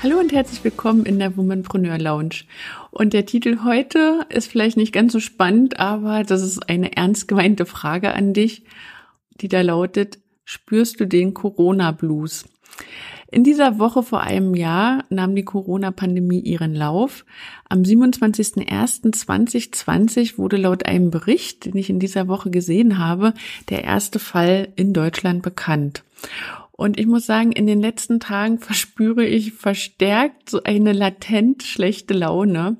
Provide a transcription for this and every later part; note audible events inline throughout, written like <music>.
Hallo und herzlich willkommen in der Womanpreneur Lounge. Und der Titel heute ist vielleicht nicht ganz so spannend, aber das ist eine ernst gemeinte Frage an dich, die da lautet, spürst du den Corona Blues? In dieser Woche vor einem Jahr nahm die Corona-Pandemie ihren Lauf. Am 27.01.2020 wurde laut einem Bericht, den ich in dieser Woche gesehen habe, der erste Fall in Deutschland bekannt. Und ich muss sagen, in den letzten Tagen <laughs> verspüre ich verstärkt so eine latent schlechte Laune.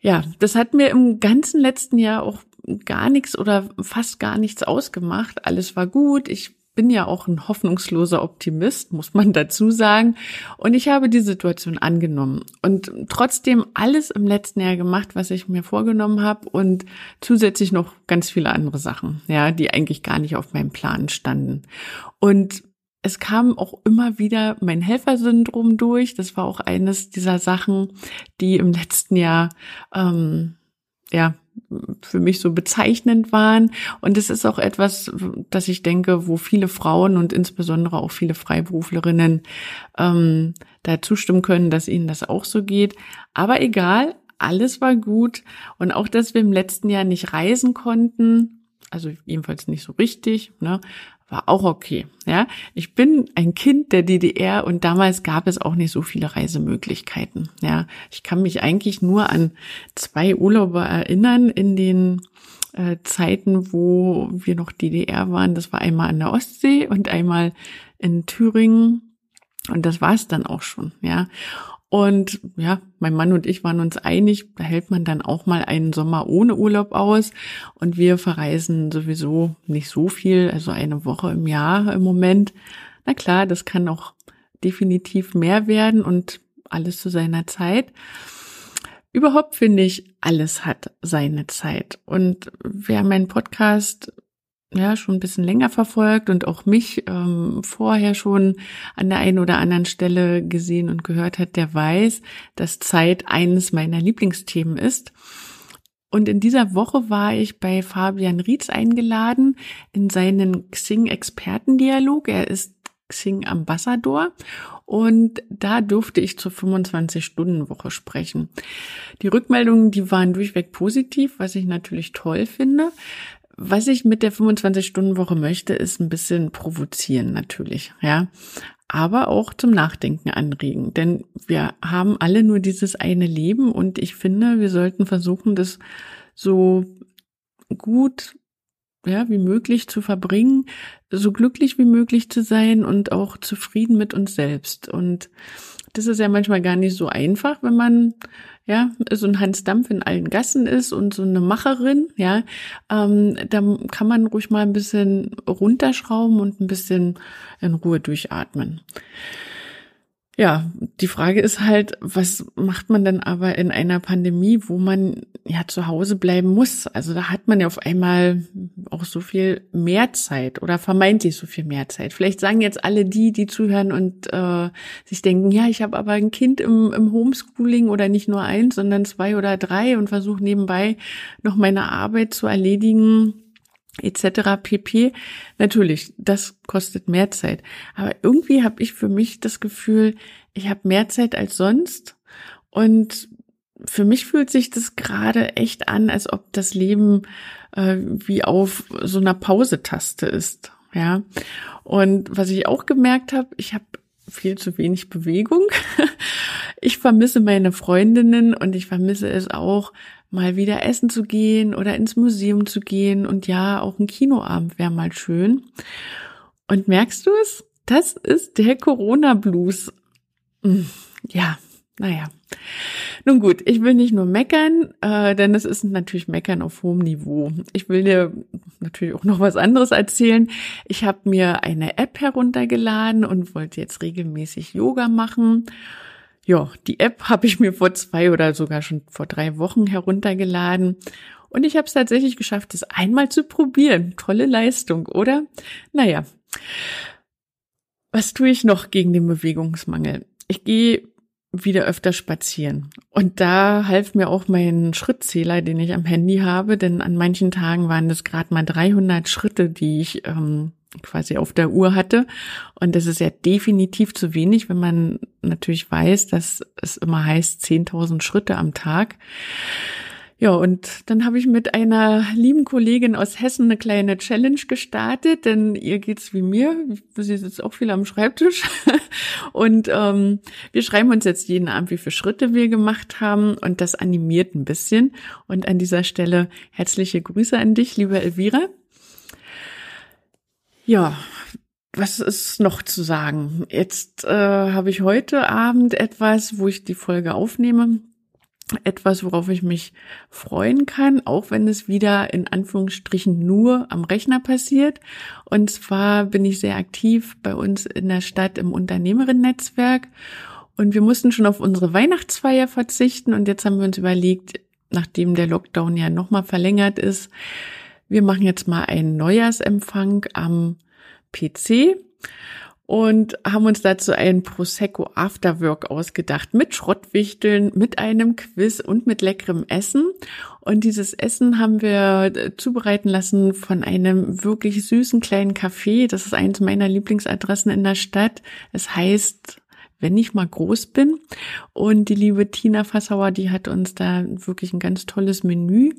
Ja, das hat mir im ganzen letzten Jahr auch gar nichts oder fast gar nichts ausgemacht. Alles war gut. Ich bin ja auch ein hoffnungsloser Optimist, muss man <laughs> dazu sagen. Und ich habe die Situation angenommen und trotzdem alles im letzten Jahr gemacht, was ich mir vorgenommen habe und zusätzlich noch ganz viele andere Sachen, ja, die eigentlich gar nicht auf meinem Plan standen. Und es kam auch immer wieder mein Helfersyndrom durch. Das war auch eines dieser Sachen, die im letzten Jahr ähm, ja für mich so bezeichnend waren. Und es ist auch etwas, dass ich denke, wo viele Frauen und insbesondere auch viele Freiberuflerinnen ähm, da zustimmen können, dass ihnen das auch so geht. Aber egal, alles war gut. Und auch, dass wir im letzten Jahr nicht reisen konnten, also jedenfalls nicht so richtig, ne, war auch okay. Ja, ich bin ein Kind der DDR und damals gab es auch nicht so viele Reisemöglichkeiten. Ja, ich kann mich eigentlich nur an zwei Urlaube erinnern in den äh, Zeiten, wo wir noch DDR waren. Das war einmal an der Ostsee und einmal in Thüringen. Und das war es dann auch schon, ja. Und ja, mein Mann und ich waren uns einig, da hält man dann auch mal einen Sommer ohne Urlaub aus. Und wir verreisen sowieso nicht so viel, also eine Woche im Jahr im Moment. Na klar, das kann auch definitiv mehr werden und alles zu seiner Zeit. Überhaupt finde ich, alles hat seine Zeit. Und wer meinen Podcast ja schon ein bisschen länger verfolgt und auch mich ähm, vorher schon an der einen oder anderen Stelle gesehen und gehört hat, der weiß, dass Zeit eines meiner Lieblingsthemen ist. Und in dieser Woche war ich bei Fabian Rietz eingeladen in seinen Xing-Expertendialog. Er ist Xing Ambassador und da durfte ich zur 25-Stunden-Woche sprechen. Die Rückmeldungen, die waren durchweg positiv, was ich natürlich toll finde. Was ich mit der 25-Stunden-Woche möchte, ist ein bisschen provozieren natürlich, ja. Aber auch zum Nachdenken anregen. Denn wir haben alle nur dieses eine Leben und ich finde, wir sollten versuchen, das so gut ja, wie möglich zu verbringen, so glücklich wie möglich zu sein und auch zufrieden mit uns selbst. Und das ist ja manchmal gar nicht so einfach, wenn man ja so ein Hans Dampf in allen Gassen ist und so eine Macherin, ja, ähm, da kann man ruhig mal ein bisschen runterschrauben und ein bisschen in Ruhe durchatmen. Ja, die Frage ist halt, was macht man denn aber in einer Pandemie, wo man ja zu Hause bleiben muss? Also da hat man ja auf einmal auch so viel mehr Zeit oder vermeintlich so viel mehr Zeit. Vielleicht sagen jetzt alle die, die zuhören und äh, sich denken, ja, ich habe aber ein Kind im, im Homeschooling oder nicht nur eins, sondern zwei oder drei und versuche nebenbei noch meine Arbeit zu erledigen etc. pp. Natürlich, das kostet mehr Zeit. Aber irgendwie habe ich für mich das Gefühl, ich habe mehr Zeit als sonst. Und für mich fühlt sich das gerade echt an, als ob das Leben äh, wie auf so einer Pausetaste ist. Ja. Und was ich auch gemerkt habe, ich habe viel zu wenig Bewegung. <laughs> Ich vermisse meine Freundinnen und ich vermisse es auch, mal wieder essen zu gehen oder ins Museum zu gehen und ja, auch ein Kinoabend wäre mal schön. Und merkst du es? Das ist der Corona-Blues. Hm, ja, naja. Nun gut, ich will nicht nur meckern, äh, denn es ist natürlich Meckern auf hohem Niveau. Ich will dir natürlich auch noch was anderes erzählen. Ich habe mir eine App heruntergeladen und wollte jetzt regelmäßig Yoga machen Ja, die App <laughs> habe ich mir vor zwei oder sogar schon vor drei Wochen heruntergeladen und ich habe es tatsächlich geschafft, es einmal zu probieren. Tolle Leistung, oder? Naja, was tue ich noch gegen den Bewegungsmangel? Ich gehe wieder öfter spazieren. Und da half mir auch mein Schrittzähler, den ich am Handy habe, denn an manchen Tagen waren das gerade mal 300 Schritte, die ich ähm, quasi auf der Uhr hatte. Und das ist ja definitiv zu wenig, wenn man natürlich weiß, dass es immer heißt 10.000 Schritte am Tag. Ja, und dann habe ich mit einer lieben Kollegin aus Hessen eine kleine Challenge gestartet, denn ihr geht's wie mir. Sie sitzt auch viel am Schreibtisch. <laughs> Und ähm, wir schreiben uns jetzt jeden Abend, wie viele Schritte wir gemacht haben. Und das animiert ein bisschen. Und an dieser Stelle herzliche Grüße an dich, liebe Elvira. Ja, was ist noch zu sagen? Jetzt äh, habe ich heute Abend etwas, wo ich die Folge aufnehme etwas, worauf ich mich freuen kann, auch wenn es wieder in Anführungsstrichen nur am Rechner passiert. Und zwar bin ich sehr aktiv bei uns in der Stadt im Unternehmerinnen-Netzwerk und wir mussten schon auf unsere Weihnachtsfeier verzichten und jetzt haben wir uns überlegt, nachdem der Lockdown ja nochmal verlängert ist, wir machen jetzt mal einen Neujahrsempfang am PC und haben uns dazu ein Prosecco Afterwork ausgedacht mit Schrottwichteln, mit einem Quiz und mit leckerem Essen. Und dieses Essen haben wir äh, zubereiten lassen von einem wirklich süßen kleinen Café. Das ist eines meiner Lieblingsadressen in der Stadt. Es heißt wenn ich mal groß bin. Und die liebe Tina Fassauer, die hat uns da wirklich ein ganz tolles Menü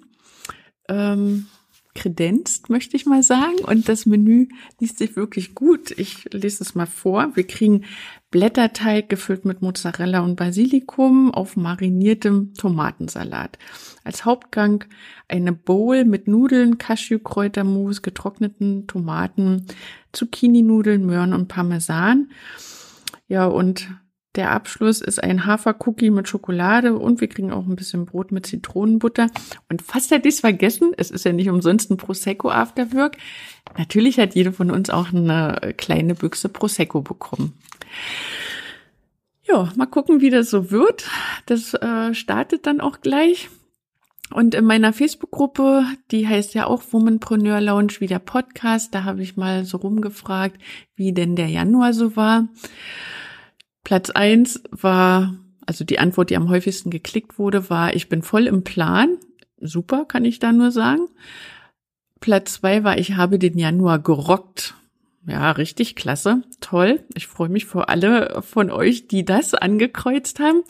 ähm, kredenzt, möchte ich mal sagen. Und das Menü liest sich wirklich gut. Ich lese es mal vor. Wir kriegen Blätterteig gefüllt mit Mozzarella und Basilikum auf mariniertem Tomatensalat. Als Hauptgang eine Bowl mit Nudeln, Cashewkräutermus, getrockneten Tomaten, Zucchini-Nudeln, Möhren und Parmesan. Ja, und der Abschluss ist ein Hafercookie mit Schokolade und wir kriegen auch ein bisschen Brot mit Zitronenbutter. Und fast hätte ich es vergessen, es ist ja nicht umsonst ein Prosecco Afterwork. Natürlich hat jede von uns auch eine kleine Büchse Prosecco bekommen. Ja, mal gucken, wie das so wird. Das äh, startet dann auch gleich. Und in meiner Facebook-Gruppe, die heißt ja auch Womanpreneur Lounge wie der Podcast, da habe ich mal so rumgefragt, wie denn der Januar so war. Platz eins war, also die Antwort, die am häufigsten geklickt wurde, war, ich bin voll im Plan. Super, kann ich da nur sagen. Platz zwei war, ich habe den Januar gerockt. Ja, richtig klasse. Toll. Ich freue mich für alle von euch, die das angekreuzt haben.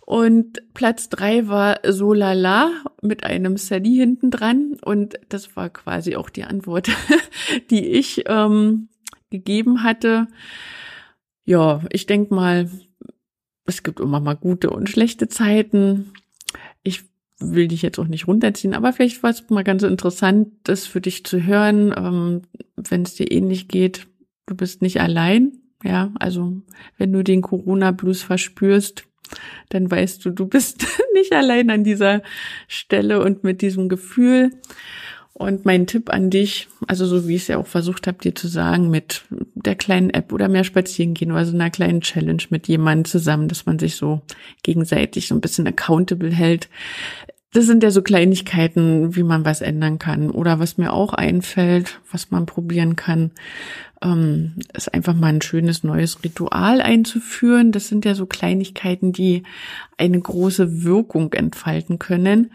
Und Platz drei war so lala mit einem Sally hinten dran. Und das war quasi auch die Antwort, <laughs> die ich ähm, gegeben hatte ja, ich denk mal, es gibt immer mal gute und schlechte Zeiten. Ich will dich jetzt auch nicht runterziehen, aber vielleicht war es mal ganz interessant, das für dich zu hören, ähm, wenn es dir ähnlich geht. Du bist nicht allein, ja. Also wenn du den Corona-Blues verspürst, dann weißt du, du bist <laughs> nicht allein an dieser Stelle und mit diesem Gefühl. Und mein Tipp an dich, also so wie ich es ja auch versucht habe, dir zu sagen, mit der kleinen App oder mehr spazieren gehen oder so einer kleinen Challenge mit jemandem zusammen, dass man sich so gegenseitig so ein bisschen accountable hält. Das sind ja so Kleinigkeiten, wie man was ändern kann. Oder was mir auch einfällt, was man probieren kann, ähm, ist einfach mal ein schönes neues Ritual einzuführen. Das sind ja so Kleinigkeiten, die eine große Wirkung entfalten können.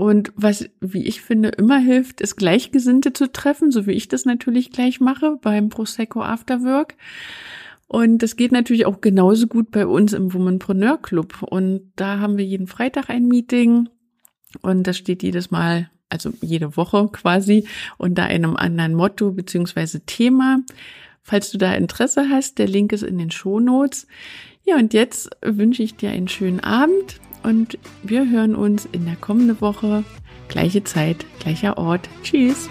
Und was, wie ich finde, immer hilft, ist Gleichgesinnte zu treffen, so wie ich das natürlich gleich mache beim Prosecco Afterwork. Und das geht natürlich auch genauso gut bei uns im Womanpreneur Club. Und da haben wir jeden Freitag ein Meeting. Und das steht jedes Mal, also jede Woche quasi, unter einem anderen Motto beziehungsweise Thema. Falls du da Interesse hast, der Link ist in den Shownotes. Ja, und jetzt wünsche ich dir einen schönen Abend und wir hören uns in der kommenden Woche. Gleiche Zeit, gleicher Ort. Tschüss.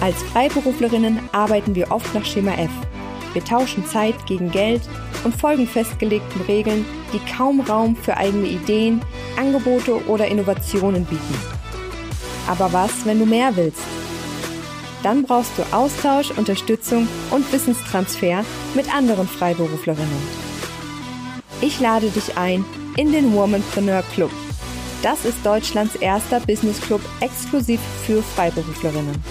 Als Freiberuflerinnen arbeiten wir oft nach Schema F. Wir tauschen Zeit gegen Geld und folgen festgelegten Regeln, die kaum Raum für eigene Ideen, Angebote oder Innovationen bieten. Aber was, wenn du mehr willst? Dann brauchst du Austausch, Unterstützung und Wissenstransfer mit anderen Freiberuflerinnen. Ich lade dich ein in den Womanpreneur Club. Das ist Deutschlands erster Business Club exklusiv für Freiberuflerinnen.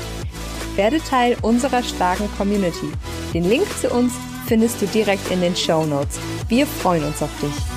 Werde Teil unserer starken Community. Den Link zu uns findest du direkt in den Show Notes. Wir freuen uns auf dich.